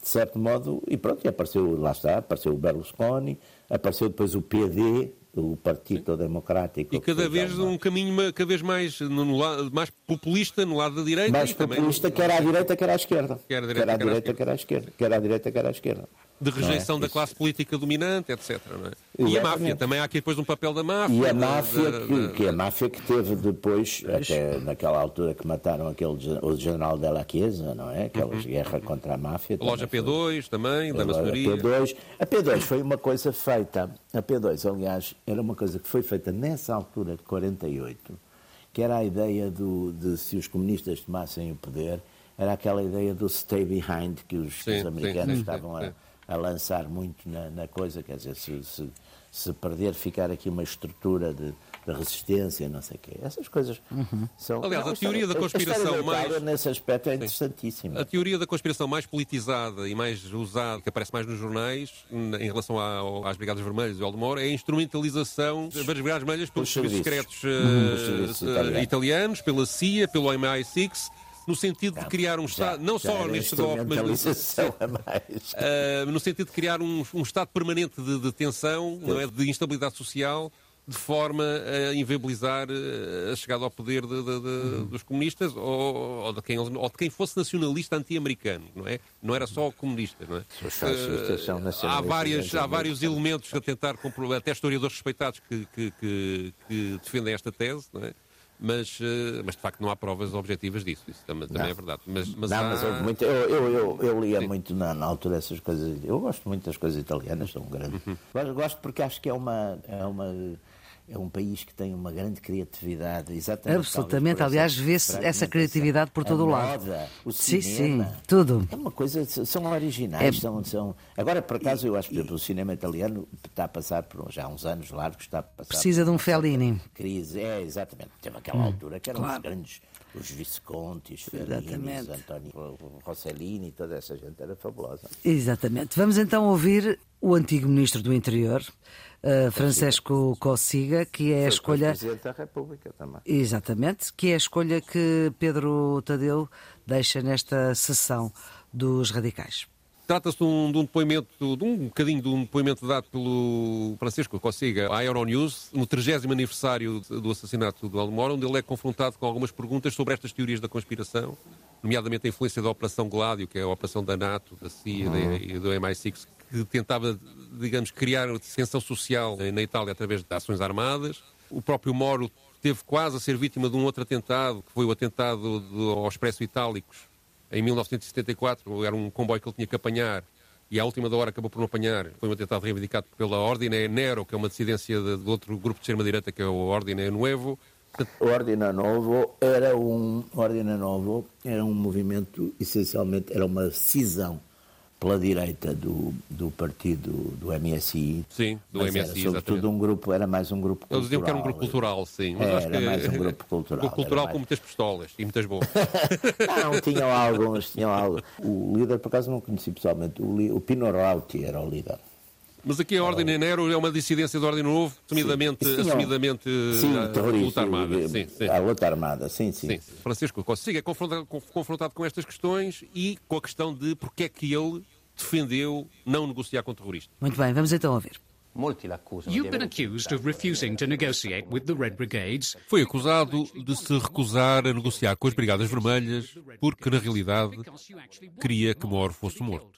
Speaker 2: de certo modo, e pronto, e apareceu, lá está, apareceu o Berlusconi, apareceu depois o PD, o Partido Sim. Democrático.
Speaker 3: E cada vez um caminho cada vez mais, no lado, mais populista no lado da direita.
Speaker 2: Mais populista, também... quer à direita, quer à esquerda. Quer à, direita, quer à esquerda. Quer à direita, quer à esquerda
Speaker 3: de rejeição é? da classe política dominante, etc. É? E a máfia, também há aqui depois um papel da máfia.
Speaker 2: E a máfia, da, que, da, que, a máfia que teve depois, até naquela altura que mataram aquele, o general Della Chiesa, não é? Aquela uhum. guerra contra a máfia.
Speaker 3: A loja P2 foi, também, da maçonaria.
Speaker 2: A P2, a P2 foi uma coisa feita, a P2, aliás, era uma coisa que foi feita nessa altura de 48, que era a ideia do, de se os comunistas tomassem o poder, era aquela ideia do stay behind que os, sim, os americanos sim, estavam sim, a a lançar muito na, na coisa, quer dizer, se, se, se, perder, ficar aqui uma estrutura de, de resistência, não sei o quê. Essas coisas uhum. são.
Speaker 3: Aliás, não, a teoria da conspiração mais.
Speaker 2: nesse aspecto é interessantíssima.
Speaker 3: A teoria da conspiração mais politizada e mais usada, que aparece mais nos jornais, em relação à, às Brigadas Vermelhas e ao Aldomor, é a instrumentalização das Brigadas Vermelhas pelos serviços secretos uh, italianos, pela CIA, pelo MI6 no sentido de criar um Estado, não só neste golpe, mas uh, no sentido de criar um, um Estado permanente de, de tensão, não é, de instabilidade social, de forma a inviabilizar eh, a chegada ao poder de, de, de, uhum. dos comunistas ou, ou, de quem, ou de quem fosse nacionalista anti-americano, não é? Não era só comunista, não é? Uh, há, várias, há vários elementos a tentar comprovar, até historiadores respeitados que, que, que, que defendem esta tese, não é? Mas, eh, mas de facto não há provas objetivas disso, isso também, também é verdade. Mas,
Speaker 2: mas, não, há... mas muito, eu, eu, eu, eu lia Sim. muito na, na, altura essas coisas, eu gosto muito das coisas italianas, são grandes. Uhum. Gosto porque acho que é uma, é uma é um país que tem uma grande criatividade, exatamente.
Speaker 1: Absolutamente, aliás, vê-se essa criatividade por todo o lado.
Speaker 2: Moda, o sim, cinema, sim,
Speaker 1: tudo.
Speaker 2: É uma coisa, são originais, é... são, são... Agora, por acaso, eu acho que o cinema italiano está a passar por já há uns anos largos, está a passar
Speaker 1: Precisa de um Fellini.
Speaker 2: Crise, é, exatamente. Teve aquela hum, altura que eram claro. os grandes os Viscontis, Fellini, António Rossellini, toda essa gente era fabulosa.
Speaker 1: Exatamente. Vamos então ouvir o antigo ministro do Interior, uh, Francesco Cossiga, que é a escolha.
Speaker 2: Presidente da República também.
Speaker 1: Exatamente, que é a escolha que Pedro Tadeu deixa nesta sessão dos radicais.
Speaker 3: Trata-se de, um, de um, depoimento, de um bocadinho de um depoimento dado pelo Francisco Cossiga à Euronews, no 30 aniversário do assassinato do Almora, onde ele é confrontado com algumas perguntas sobre estas teorias da conspiração, nomeadamente a influência da Operação Gládio, que é a operação da NATO, da CIA uhum. e do MI6, que tentava, digamos, criar tensão social na Itália através de ações armadas. O próprio Moro teve quase a ser vítima de um outro atentado, que foi o atentado do, ao Expresso Itálicos, em 1974. Era um comboio que ele tinha que apanhar e à última da hora acabou por não apanhar. Foi um atentado reivindicado pela Ordine Nero, que é uma dissidência de, de outro grupo de extrema-direita, que é o Ordine Nuevo.
Speaker 2: O Ordine Novo era um Ordine Novo era um movimento essencialmente era uma cisão pela direita do, do partido do MSI.
Speaker 3: Sim, do MSI,
Speaker 2: era, sobretudo
Speaker 3: exatamente.
Speaker 2: um grupo, era mais um grupo cultural.
Speaker 3: Eles diziam que era um grupo cultural, sim. Mas
Speaker 2: É,
Speaker 3: acho
Speaker 2: era
Speaker 3: que
Speaker 2: mais um grupo cultural,
Speaker 3: Um grupo cultural
Speaker 2: era
Speaker 3: com
Speaker 2: mais-
Speaker 3: muitas pistolas e muitas bombas.
Speaker 2: Não, tinham alguns, tinham algo. O líder, por acaso, não conheci pessoalmente. O, o Pino Rauti era o líder.
Speaker 3: Mas aqui a Ordem de Nero é uma dissidência da Ordem Novo, assumidamente,
Speaker 2: um-
Speaker 3: assumidamente
Speaker 2: Sim,
Speaker 3: a
Speaker 2: terrorista.
Speaker 3: luta armada. Sim, sim.
Speaker 2: A luta armada, sim, sim.
Speaker 3: Sim, Francisco Cossiga é confrontado, conf- confrontado com estas questões e com a questão de porque é que ele defendeu não negociar com terroristas.
Speaker 1: Muito bem, vamos então ouvir.
Speaker 4: You've been accused of refusing to negotiate with the Red Brigades.
Speaker 3: Foi acusado de se recusar a negociar com as Brigadas Vermelhas porque, na realidade, queria que Moro fosse morto.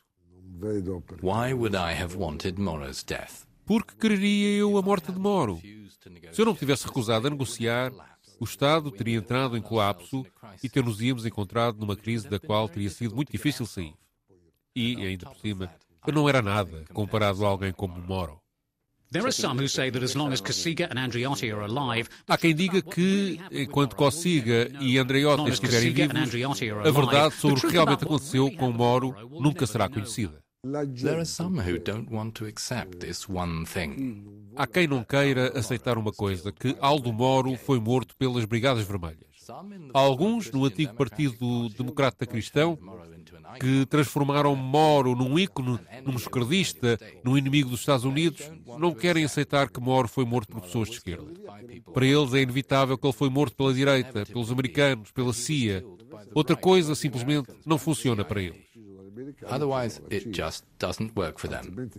Speaker 5: Why would I have wanted Moro's death?
Speaker 3: Porque quereria eu a morte de Moro. Se eu não me tivesse recusado a negociar, o Estado teria entrado em colapso e ter-nos-íamos encontrado numa crise da qual teria sido muito difícil sair. E, ainda por cima, eu não era nada comparado a alguém como Moro.
Speaker 4: There are some who say that as long as Kasiga and Andriotti are alive,
Speaker 3: Há quem diga que, enquanto Cossiga e Andreotti estiverem vivos, a verdade sobre o que realmente aconteceu com Moro nunca será conhecida.
Speaker 5: There are some who don't want to accept this one thing.
Speaker 3: Há quem não queira aceitar uma coisa, que Aldo Moro foi morto pelas Brigadas Vermelhas. Há alguns no antigo Partido Democrata Cristão que transformaram Moro num ícone, num esquerdista, num inimigo dos Estados Unidos, não querem aceitar que Moro foi morto por pessoas de esquerda. Para eles é inevitável que ele foi morto pela direita, pelos americanos, pela CIA. Outra coisa simplesmente não funciona para eles.
Speaker 5: Otherwise, it just doesn't work for them.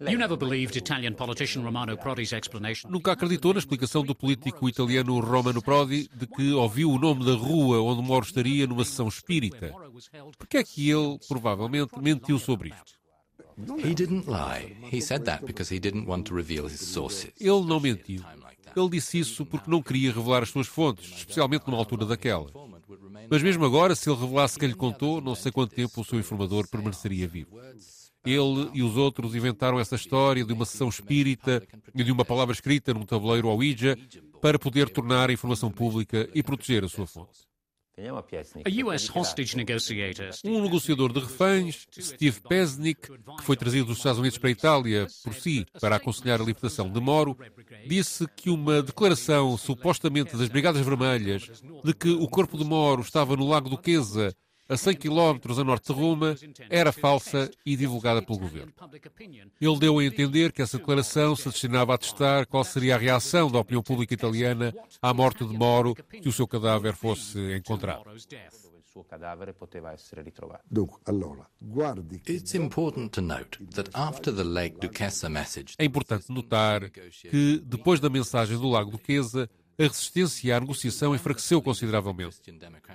Speaker 4: you never believed Italian politician Romano Prodi's explanation.
Speaker 3: Nunca acreditou na explicação do político italiano Romano Prodi de que ouviu o nome da rua onde Moro estaria numa sessão espírita. Por que é que ele, provavelmente, mentiu sobre isto?
Speaker 5: He didn't lie. He said that because he didn't want to reveal his sources.
Speaker 3: Ele não mentiu. Ele disse isso porque não queria revelar as suas fontes, especialmente numa altura daquela. Mas mesmo agora, se ele revelasse quem lhe contou, não sei quanto tempo o seu informador permaneceria vivo. Ele e os outros inventaram essa história de uma sessão espírita e de uma palavra escrita num tabuleiro Ouija para poder tornar a informação pública e proteger a sua fonte.
Speaker 4: Hostage negotiator,
Speaker 3: Um negociador de reféns, Steve Pesnik, que foi trazido dos Estados Unidos para a Itália por si para aconselhar a libertação de Moro, disse que uma declaração supostamente das Brigadas Vermelhas de que o corpo de Moro estava no Lago Duquesa, a 100 km a norte de Roma, era falsa e divulgada pelo governo. Ele deu a entender que essa declaração se destinava a testar qual seria a reação da opinião pública italiana à morte de Moro se o seu cadáver fosse encontrado. É importante notar que, depois da mensagem do Lago Duquesa, a resistência à negociação enfraqueceu consideravelmente.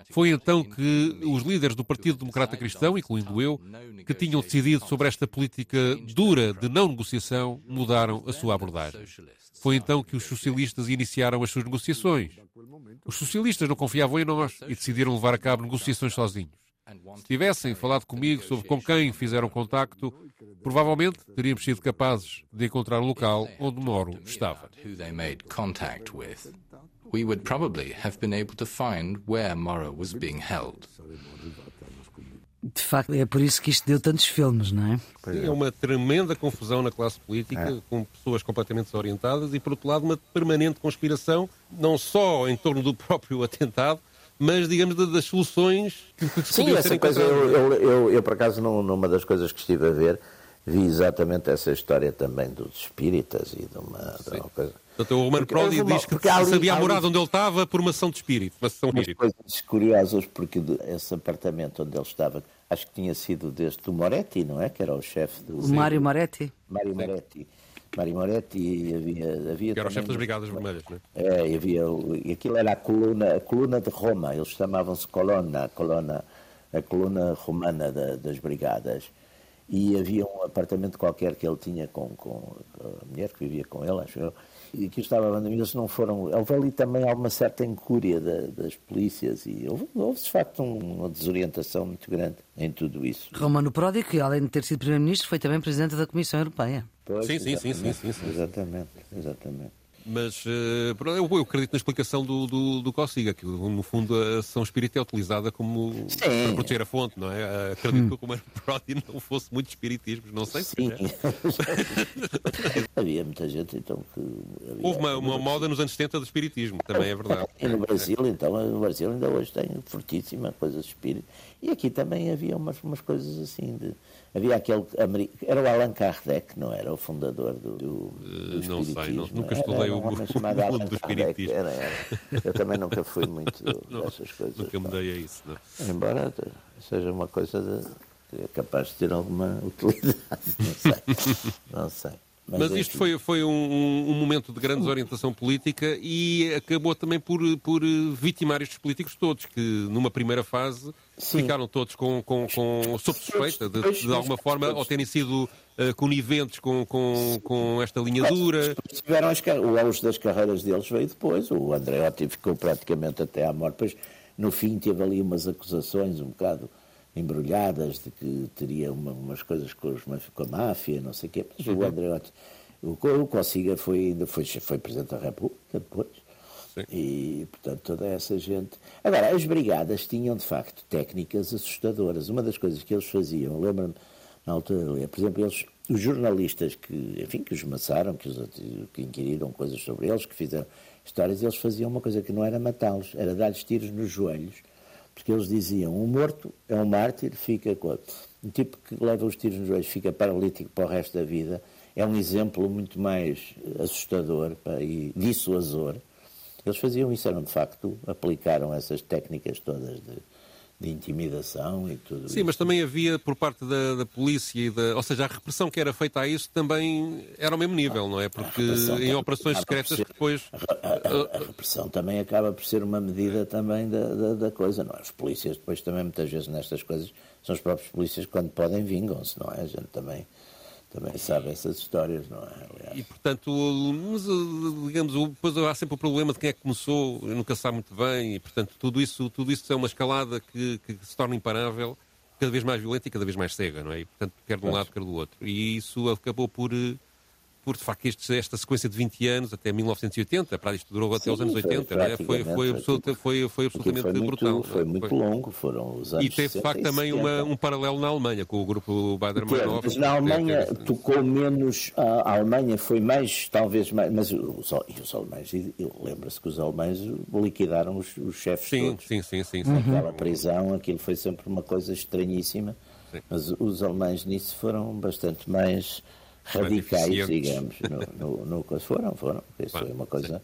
Speaker 3: Foi então que os líderes do Partido Democrata Cristão, incluindo eu, que tinham decidido sobre esta política dura de não negociação, mudaram a sua abordagem. Foi então que os socialistas iniciaram as suas negociações. Os socialistas não confiavam em nós e decidiram levar a cabo negociações sozinhos. Se tivessem falado comigo sobre com quem fizeram contacto, provavelmente teríamos sido capazes de encontrar o local onde Moro estava.
Speaker 5: We would probably have been able to find where Morrow was being held.
Speaker 1: De facto, é por isso que isto deu tantos filmes, não é?
Speaker 3: É uma tremenda confusão na classe política, com pessoas completamente desorientadas e, por outro lado, uma permanente conspiração, não só em torno do próprio atentado, mas, digamos, da- das soluções que, que
Speaker 2: Sim, essa coisa, eu, eu, eu, eu, por acaso, num- numa das coisas que estive a ver, vi exatamente essa história também dos espíritas e de uma, de uma coisa.
Speaker 3: Portanto, o Romano
Speaker 2: Porque
Speaker 3: Prodi diz que
Speaker 2: ali-
Speaker 3: sabia a
Speaker 2: há ali-
Speaker 3: morada onde ele estava por uma ação de espírito. Uma ação espírito.
Speaker 2: coisas curiosas, porque esse apartamento onde ele estava, acho que tinha sido deste do Moretti, não é? Que era o chefe do.
Speaker 1: O Mário Moretti.
Speaker 2: Mário Moretti. Mário Moretti e havia. havia
Speaker 3: Que era o chefe das Brigadas Vermelhas, não é?
Speaker 2: É, e havia, e aquilo era a coluna, a coluna de Roma, eles chamavam-se colonna, a coluna, a coluna romana da- das brigadas. E havia um apartamento qualquer que ele tinha com, com a mulher que vivia com ele, acho eu, e que estava a eles não foram. Houve ali também alguma certa incúria da- das polícias e houve, houve de facto um- uma desorientação muito grande em tudo isso.
Speaker 1: Romano Prodi, que além de ter sido Primeiro-Ministro, foi também Presidente da Comissão Europeia.
Speaker 2: Pois,
Speaker 3: Sim, sim, sim, sim, sim, sim.
Speaker 2: Exatamente, exatamente.
Speaker 3: Mas uh, eu, eu, acredito na explicação do, do, do Cossiga, que no fundo a sessão espírita é utilizada como Sim. para proteger a fonte, não é? Acredito hum. que o Comando Brody não fosse muito espiritismo, não sei se.
Speaker 2: Sim. havia muita gente então que.
Speaker 3: Houve uma, uma moda nos anos 70 de espiritismo, também é verdade.
Speaker 2: E no Brasil, então, no Brasil ainda hoje tem fortíssima coisa de espírito. E aqui também havia umas, umas coisas assim de Havia aquele. Era o Allan Kardec, não era? O fundador do, do,
Speaker 3: do Não sei, não, nunca estudei era, o, o mundo do espiritismo. Era, era.
Speaker 2: Eu também nunca fui muito não, dessas coisas.
Speaker 3: Nunca me dei a isso. Não.
Speaker 2: Embora seja uma coisa de, é capaz de ter alguma utilidade, não sei. Não sei.
Speaker 3: Mas, Mas isto foi, foi um, um, momento de grande desorientação política e acabou também por, por vitimar estes políticos todos, que numa primeira fase Sim. ficaram todos com, com, com, sob suspeita de, de alguma forma, ou terem sido uh, coniventes com, com, com esta linha dura.
Speaker 2: Tiveram as, o auge das carreiras deles veio depois, o Andreotti ficou praticamente até à morte, depois no fim teve ali umas acusações um bocado embrulhadas de que teria uma, umas coisas com, os, com, a máfia, não sei o quê. Mas uhum. o Andreotti, o, o Cossiga foi, ainda foi, foi Presidente da República depois. Sim. E, portanto, toda essa gente. Agora, as brigadas tinham, de facto, técnicas assustadoras. Uma das coisas que eles faziam, lembro-me na altura, por exemplo, eles, os jornalistas que, enfim, que os maçaram, que, os, que inquiriram coisas sobre eles, que fizeram histórias, eles faziam uma coisa que não era matá-los, era dar-lhes tiros nos joelhos porque eles diziam, um morto é um mártir, fica um tipo que leva os tiros nos joelhos fica paralítico para o resto da vida, é um exemplo muito mais assustador pá, e dissuasor. Eles faziam isso, eram de facto, aplicaram essas técnicas todas de de intimidação e tudo
Speaker 3: Sim, isso. mas também havia por parte da, da polícia, e da, ou seja, a repressão que era feita a isso também era ao mesmo nível, não é? Porque em operações secretas ser, depois...
Speaker 2: A, a, a, repressão também acaba por ser uma medida também da, da, da, coisa, não é? Os polícias depois também muitas vezes nestas coisas são os próprios polícias quando podem vingam-se, não é? A gente também também sabe essas histórias, não é? Aliás.
Speaker 3: E portanto, mas, digamos, depois há sempre o problema de quem é que começou, nunca sabe muito bem, e portanto tudo isso, tudo isso é uma escalada que, que se torna imparável, cada vez mais violenta e cada vez mais cega, não é? E, portanto, quer de um lado, quer do outro. E isso acabou por eh, por de facto este, esta sequência de 20 anos até 1980, para isto durou até Sim, os anos 80, é? foi, foi, absoluta, foi, foi absolutamente
Speaker 2: foi muito,
Speaker 3: brutal.
Speaker 2: Foi muito foi. longo, foram os anos
Speaker 3: E teve de facto também uma, um paralelo na Alemanha, com o grupo Bader-Meinhof.
Speaker 2: Mas na Alemanha tocou menos, a Alemanha foi mais, talvez mais, mas os, os alemães, lembra-se que os alemães liquidaram os, os chefes
Speaker 3: sim,
Speaker 2: todos.
Speaker 3: Sim, sim, sim.
Speaker 2: sim. Aquela prisão, aquilo foi sempre uma coisa estranhíssima, sim. mas os alemães nisso foram bastante mais radicais, digamos, no, no, no, foram, foram. Isso foi uma coisa.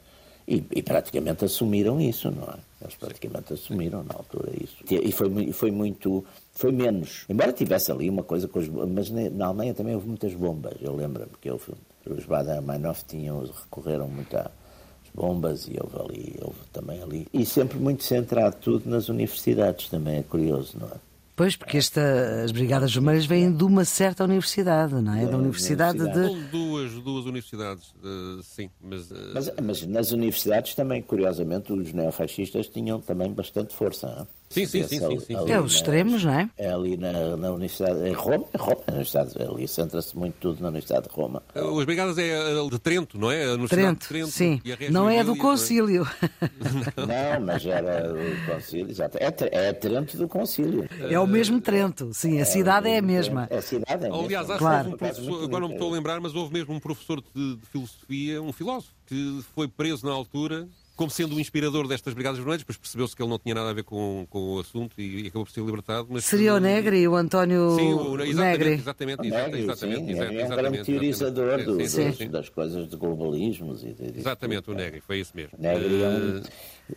Speaker 2: E, e, praticamente assumiram isso, não é? Eles praticamente assumiram na altura isso. E foi, foi muito. Foi menos. Embora tivesse ali uma coisa com os. Mas na Alemanha também houve muitas bombas. Eu lembro-me que eu, os Bader-Meinhof tinham, recorreram muito às bombas e houve ali, houve também ali. E sempre muito centrado tudo nas universidades, também é curioso, não é?
Speaker 1: Pois, porque esta, as Brigadas Vermelhas vêm de uma certa universidade, não é? Da universidade, universidade.
Speaker 3: de. Duas, duas universidades, uh, sim. Mas, uh...
Speaker 2: mas, mas, nas universidades também, curiosamente, os neofascistas tinham também bastante força. Não?
Speaker 3: Sim, sim, sim, sim, sim.
Speaker 1: É os extremos, não é?
Speaker 2: É ali na, na Universidade, em Roma, em Roma, na Universidade, ali centra-se muito tudo na Universidade de Roma.
Speaker 3: As Brigadas é de Trento, não é? A
Speaker 1: Trento, de Trento, sim. não é do Concílio.
Speaker 2: Não, mas era o Concílio, exato. É, é Trento do Concílio.
Speaker 1: É o mesmo Trento, sim, a cidade é, é a mesma.
Speaker 2: É a cidade é a mesma.
Speaker 3: Aliás, acho claro. que houve um professor, agora não me estou a lembrar, mas houve mesmo um professor de, de filosofia, um filósofo, que foi preso na altura como sendo o inspirador destas Brigadas Vermelhas, depois percebeu-se que ele não tinha nada a ver com, com o assunto e, e acabou por ser libertado. Mas
Speaker 1: Seria o Negri, o António
Speaker 3: sim, o, exatamente,
Speaker 1: Negri.
Speaker 3: Exatamente, exatamente, exatamente,
Speaker 2: sim, exatamente, é um grande teorizador do, das coisas de globalismos. E de,
Speaker 3: exatamente, o Negri, foi isso mesmo.
Speaker 2: Negri é um,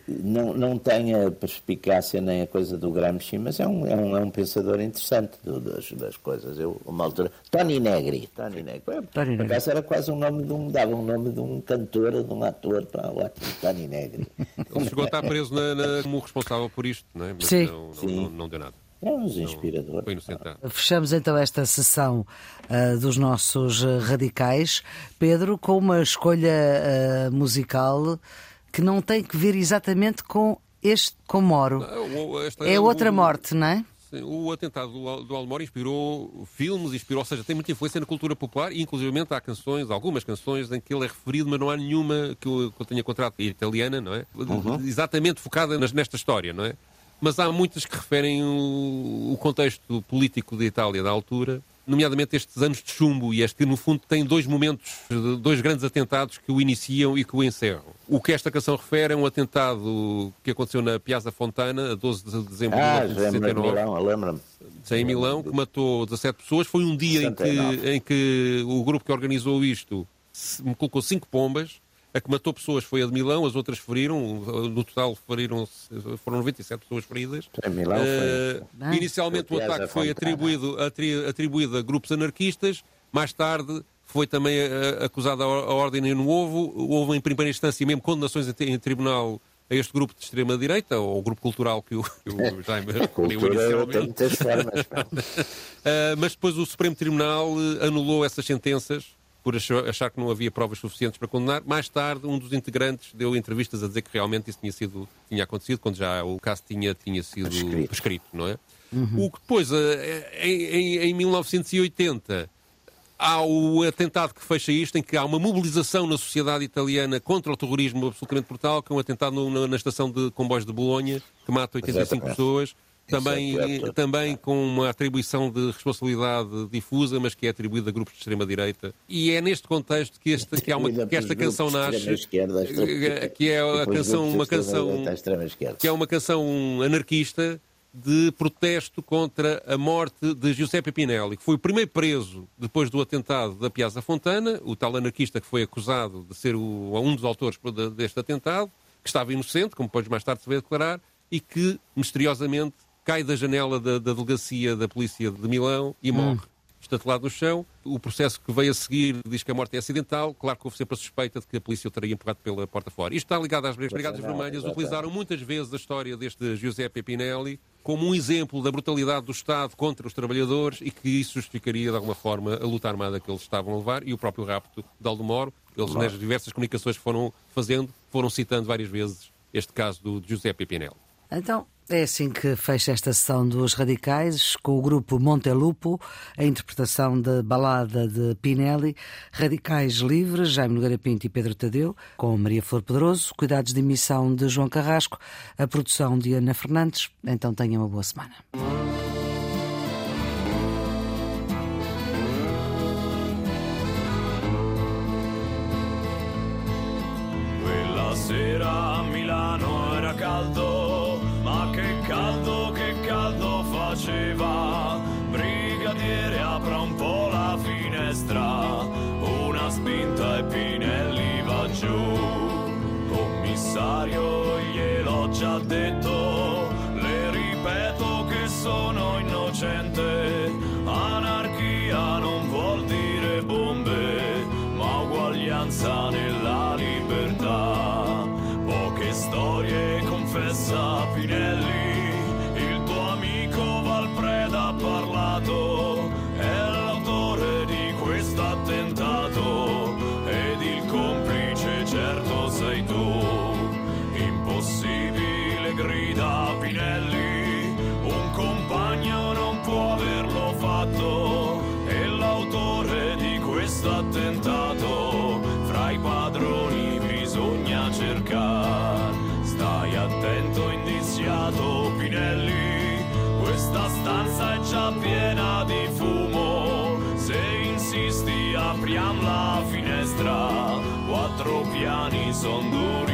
Speaker 2: não, não tem a perspicácia nem a coisa do Gramsci, mas é um, é um, é um pensador interessante do, das, das coisas. Eu, uma altura, Tony Negri. Tony Negri. Tony Negri. era quase um nome de um, dava um nome de um cantor, de um ator, para o Tony Negri.
Speaker 3: Ele chegou a estar preso na, na, como responsável por isto, não é? Mas
Speaker 1: Sim.
Speaker 3: Não, não, não, não, deu nada.
Speaker 2: É um inspirador.
Speaker 3: Foi inocentado.
Speaker 1: Fechamos então esta sessão uh, dos nossos uh, radicais, Pedro, com uma escolha uh, musical que não tem que ver exatamente com este com Moro. Não, é outra morte, não é?
Speaker 3: Sim, o atentado do, do Almor inspirou filmes, inspirou, ou seja, tem muita influência na cultura popular e, inclusive, há canções, algumas canções em que ele é referido, mas não há nenhuma que eu, que eu tenha encontrado italiana, não é? Uhum. Exatamente focada nesta história, não é? Mas há muitas que referem o, o contexto político da Itália da altura nomeadamente estes anos de chumbo e este que, no fundo, tem dois momentos, dois grandes atentados que o iniciam e que o encerram. O que esta canção refere é um atentado que aconteceu na Piazza Fontana, a 12 de dezembro
Speaker 2: ah,
Speaker 3: de 1969.
Speaker 2: Lembro-me.
Speaker 3: Em Milão, que matou 17 pessoas. Foi um dia em que, em que o grupo que organizou isto me colocou cinco pombas a que matou pessoas foi a de Milão, as outras feriram, no total feriram foram 97 pessoas feridas.
Speaker 2: Em Milão
Speaker 3: foi... Uh, inicialmente o ataque foi atribuído, atribuído a grupos anarquistas, mais tarde foi também uh, acusada a, Ordem no Ovo, houve em primeira instância mesmo condenações em, em tribunal a este grupo de extrema-direita, ou o grupo cultural que o, que o
Speaker 2: é, Jaime inicialmente. uh,
Speaker 3: mas depois o Supremo Tribunal anulou essas sentenças por achar que não havia provas suficientes para condenar. Mais tarde, um dos integrantes deu entrevistas a dizer que realmente isso tinha, sido, tinha acontecido, quando já o caso tinha, tinha sido prescrito, prescrito não é? Uhum. O que depois, eh, em, em, em 1980, há o atentado que fecha isto, em que há uma mobilização na sociedade italiana contra o terrorismo absolutamente brutal, que é um atentado no, na estação de comboios de Bolonha, que mata 85 Exatamente. pessoas também, é também com uma atribuição de responsabilidade difusa, mas que é atribuída a grupos de extrema-direita. E é neste contexto que, este, que, há uma, que esta canção nasce, eh, que é a canção, uma canção, que é uma canção anarquista de protesto contra a morte de Giuseppe Pinelli, que foi o primeiro preso depois do atentado da Piazza Fontana, o tal anarquista que foi acusado de ser o, um dos autores deste atentado, que estava inocente, como depois mais tarde se veio declarar, e que misteriosamente cai da janela da, da delegacia da polícia de Milão e morre. Hum estatelado no chão. O processo que veio a seguir diz que a morte é acidental. Claro que houve sempre a suspeita de que a polícia o teria empurrado pela porta fora. Isto está ligado às Brigadas Vermelhas. Utilizaram muitas vezes a história deste Giuseppe Pinelli como um exemplo da brutalidade do Estado contra os trabalhadores e que isso justificaria, de alguma forma, a luta armada que eles estavam a levar e o próprio rapto de Aldemoro. Eles, nas diversas comunicações que foram fazendo, foram citando várias vezes este caso do Giuseppe Pinelli.
Speaker 1: Então, é assim que fecha esta sessão dos Radicais, com o grupo Montelupo, a interpretação da balada de Pinelli, Radicais Livres, Jaime Nogueira Pinto e Pedro Tadeu, com Maria Flor Pedroso, cuidados de emissão de João Carrasco, a produção de Ana Fernandes. Então tenham uma boa semana.
Speaker 6: son duros.